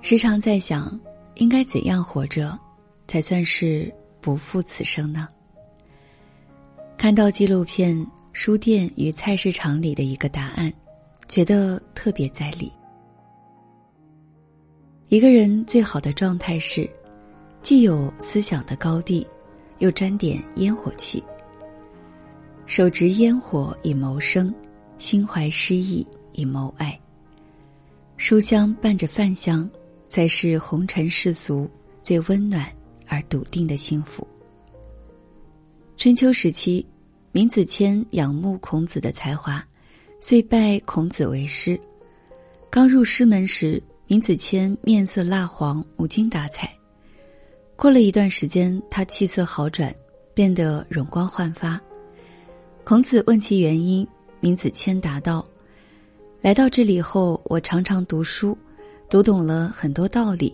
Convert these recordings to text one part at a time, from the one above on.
时常在想，应该怎样活着，才算是不负此生呢？看到纪录片《书店与菜市场》里的一个答案，觉得特别在理。一个人最好的状态是，既有思想的高地，又沾点烟火气。手执烟火以谋生，心怀诗意以谋爱。书香伴着饭香。才是红尘世俗最温暖而笃定的幸福。春秋时期，闵子骞仰慕孔子的才华，遂拜孔子为师。刚入师门时，闵子骞面色蜡黄，无精打采。过了一段时间，他气色好转，变得容光焕发。孔子问其原因，闵子骞答道：“来到这里后，我常常读书。”读懂了很多道理，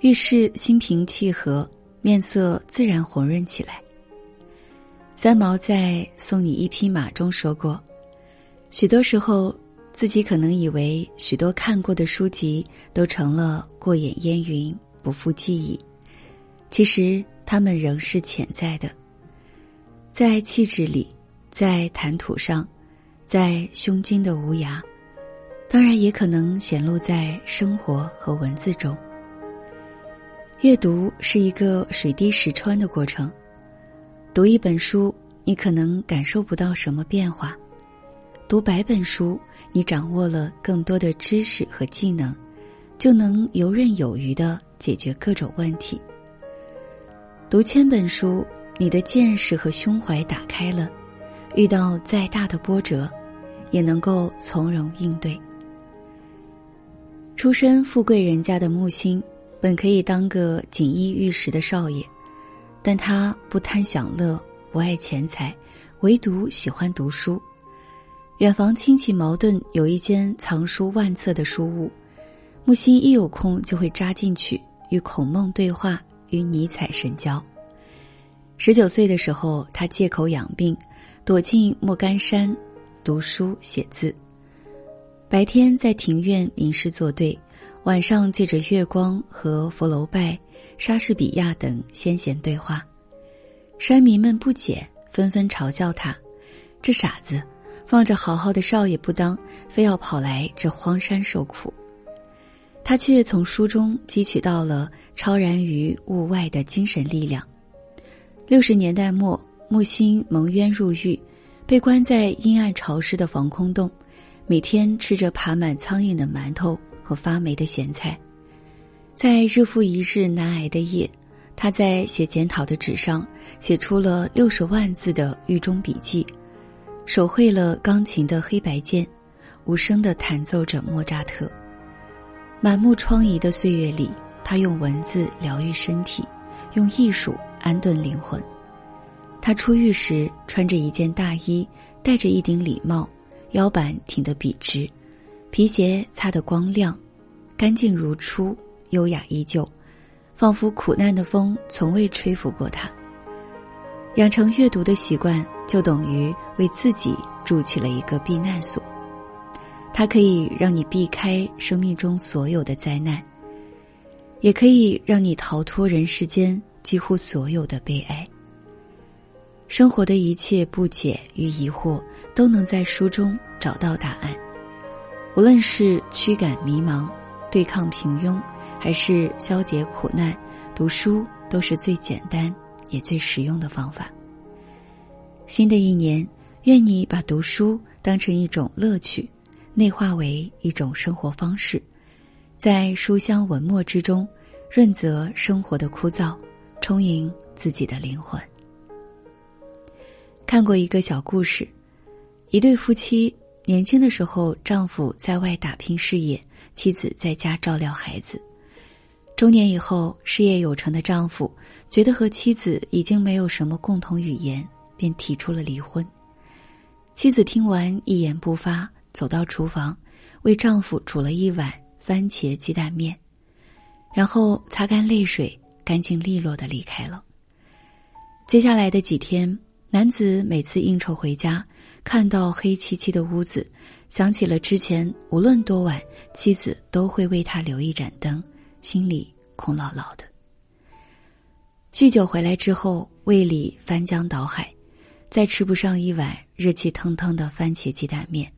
遇事心平气和，面色自然红润起来。三毛在《送你一匹马》中说过，许多时候自己可能以为许多看过的书籍都成了过眼烟云，不复记忆，其实他们仍是潜在的，在气质里，在谈吐上，在胸襟的无涯。当然，也可能显露在生活和文字中。阅读是一个水滴石穿的过程。读一本书，你可能感受不到什么变化；读百本书，你掌握了更多的知识和技能，就能游刃有余的解决各种问题。读千本书，你的见识和胸怀打开了，遇到再大的波折，也能够从容应对。出身富贵人家的木星，本可以当个锦衣玉食的少爷，但他不贪享乐，不爱钱财，唯独喜欢读书。远房亲戚矛盾有一间藏书万册的书屋，木星一有空就会扎进去与孔孟对话，与尼采神交。十九岁的时候，他借口养病，躲进莫干山读书写字。白天在庭院吟诗作对，晚上借着月光和佛楼拜、莎士比亚等先贤对话。山民们不解，纷纷嘲笑他：“这傻子，放着好好的少爷不当，非要跑来这荒山受苦。”他却从书中汲取到了超然于物外的精神力量。六十年代末，木心蒙冤入狱，被关在阴暗潮湿的防空洞。每天吃着爬满苍蝇的馒头和发霉的咸菜，在日复一日难挨的夜，他在写检讨的纸上写出了六十万字的狱中笔记，手绘了钢琴的黑白键，无声的弹奏着莫扎特。满目疮痍的岁月里，他用文字疗愈身体，用艺术安顿灵魂。他出狱时穿着一件大衣，戴着一顶礼帽。腰板挺得笔直，皮鞋擦得光亮，干净如初，优雅依旧，仿佛苦难的风从未吹拂过他。养成阅读的习惯，就等于为自己筑起了一个避难所。它可以让你避开生命中所有的灾难，也可以让你逃脱人世间几乎所有的悲哀。生活的一切不解与疑惑。都能在书中找到答案，无论是驱赶迷茫、对抗平庸，还是消解苦难，读书都是最简单也最实用的方法。新的一年，愿你把读书当成一种乐趣，内化为一种生活方式，在书香文墨之中，润泽生活的枯燥，充盈自己的灵魂。看过一个小故事。一对夫妻年轻的时候，丈夫在外打拼事业，妻子在家照料孩子。中年以后，事业有成的丈夫觉得和妻子已经没有什么共同语言，便提出了离婚。妻子听完一言不发，走到厨房，为丈夫煮了一碗番茄鸡蛋面，然后擦干泪水，干净利落的离开了。接下来的几天，男子每次应酬回家。看到黑漆漆的屋子，想起了之前无论多晚，妻子都会为他留一盏灯，心里空落落的。酗酒回来之后，胃里翻江倒海，再吃不上一碗热气腾腾的番茄鸡蛋面。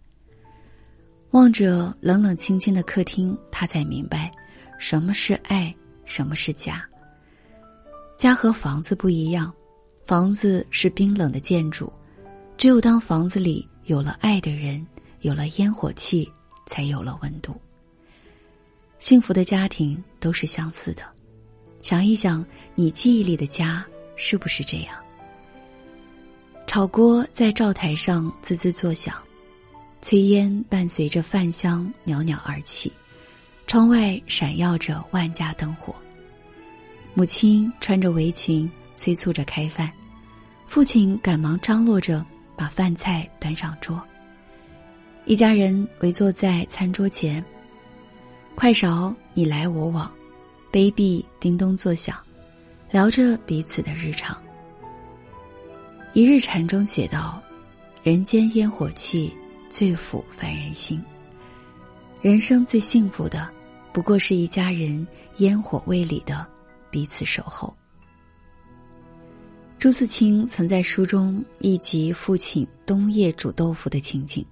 望着冷冷清清的客厅，他才明白，什么是爱，什么是家。家和房子不一样，房子是冰冷的建筑，只有当房子里有了爱的人，有了烟火气，才有了温度。幸福的家庭都是相似的，想一想，你记忆里的家是不是这样？炒锅在灶台上滋滋作响。炊烟伴随着饭香袅袅而起，窗外闪耀着万家灯火。母亲穿着围裙催促着开饭，父亲赶忙张罗着把饭菜端上桌。一家人围坐在餐桌前，筷勺你来我往，杯壁叮咚作响，聊着彼此的日常。一日禅中写道：“人间烟火气。”最抚凡人心。人生最幸福的，不过是一家人烟火味里的彼此守候。朱自清曾在书中忆及父亲冬夜煮豆腐的情景。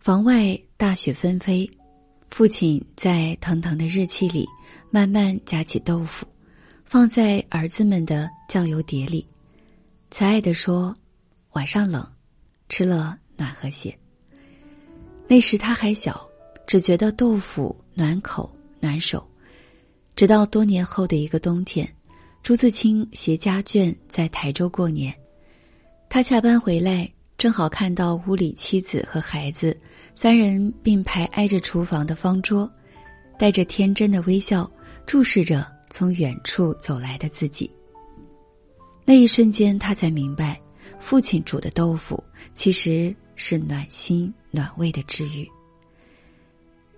房外大雪纷飞，父亲在腾腾的热气里慢慢夹起豆腐，放在儿子们的酱油碟里，慈爱的说：“晚上冷，吃了。”暖和些。那时他还小，只觉得豆腐暖口暖手。直到多年后的一个冬天，朱自清携家眷在台州过年，他下班回来，正好看到屋里妻子和孩子三人并排挨着厨房的方桌，带着天真的微笑注视着从远处走来的自己。那一瞬间，他才明白，父亲煮的豆腐其实。是暖心暖胃的治愈。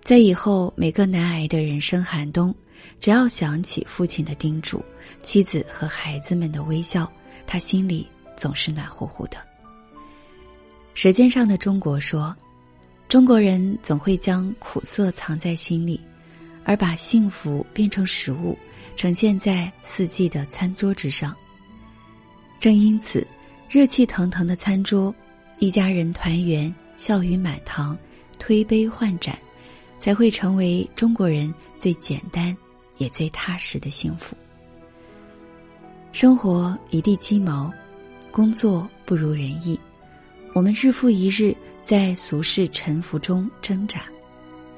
在以后每个难挨的人生寒冬，只要想起父亲的叮嘱、妻子和孩子们的微笑，他心里总是暖乎乎的。《舌尖上的中国》说，中国人总会将苦涩藏在心里，而把幸福变成食物，呈现在四季的餐桌之上。正因此，热气腾腾的餐桌。一家人团圆，笑语满堂，推杯换盏，才会成为中国人最简单也最踏实的幸福。生活一地鸡毛，工作不如人意，我们日复一日在俗世沉浮中挣扎，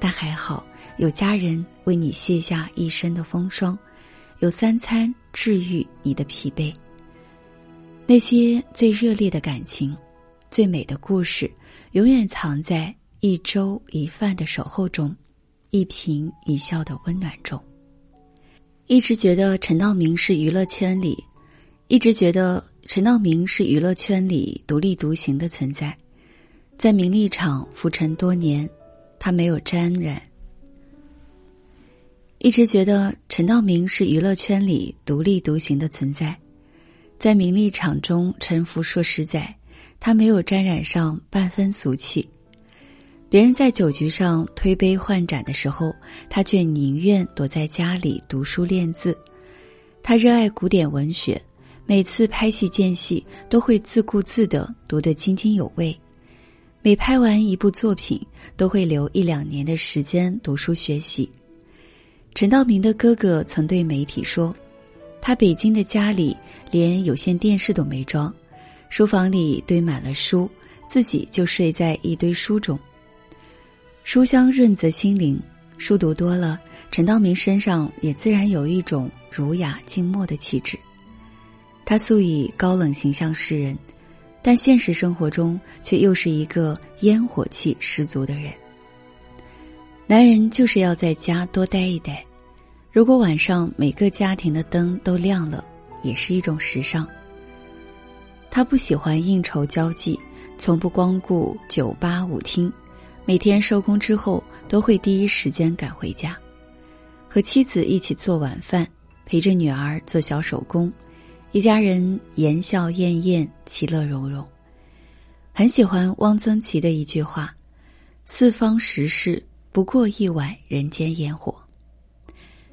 但还好有家人为你卸下一身的风霜，有三餐治愈你的疲惫。那些最热烈的感情。最美的故事，永远藏在一粥一饭的守候中，一颦一笑的温暖中。一直觉得陈道明是娱乐圈里，一直觉得陈道明是娱乐圈里独立独行的存在，在名利场浮沉多年，他没有沾染。一直觉得陈道明是娱乐圈里独立独行的存在，在名利场中沉浮数十载。他没有沾染上半分俗气，别人在酒局上推杯换盏的时候，他却宁愿躲在家里读书练字。他热爱古典文学，每次拍戏间隙都会自顾自的读得津津有味。每拍完一部作品，都会留一两年的时间读书学习。陈道明的哥哥曾对媒体说：“他北京的家里连有线电视都没装。”书房里堆满了书，自己就睡在一堆书中。书香润泽心灵，书读多了，陈道明身上也自然有一种儒雅静默的气质。他素以高冷形象示人，但现实生活中却又是一个烟火气十足的人。男人就是要在家多待一待，如果晚上每个家庭的灯都亮了，也是一种时尚。他不喜欢应酬交际，从不光顾酒吧舞厅，每天收工之后都会第一时间赶回家，和妻子一起做晚饭，陪着女儿做小手工，一家人言笑晏晏，其乐融融。很喜欢汪曾祺的一句话：“四方时事不过一碗人间烟火。”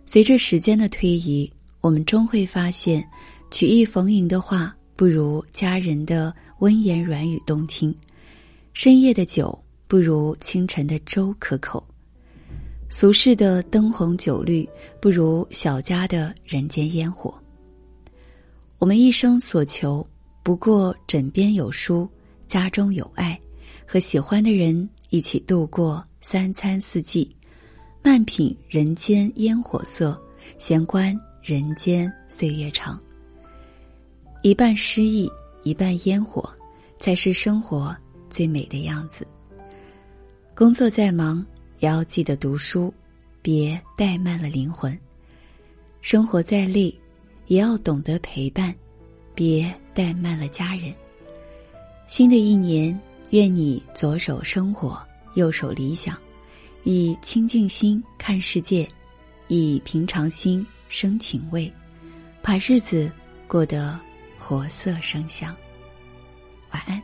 随着时间的推移，我们终会发现，曲意逢迎的话不如家人的温言软语动听，深夜的酒不如清晨的粥可口，俗世的灯红酒绿不如小家的人间烟火。我们一生所求，不过枕边有书。家中有爱，和喜欢的人一起度过三餐四季，慢品人间烟火色，闲观人间岁月长。一半诗意，一半烟火，才是生活最美的样子。工作再忙，也要记得读书，别怠慢了灵魂；生活再累，也要懂得陪伴，别怠慢了家人。新的一年，愿你左手生活，右手理想，以清净心看世界，以平常心生情味，把日子过得活色生香。晚安。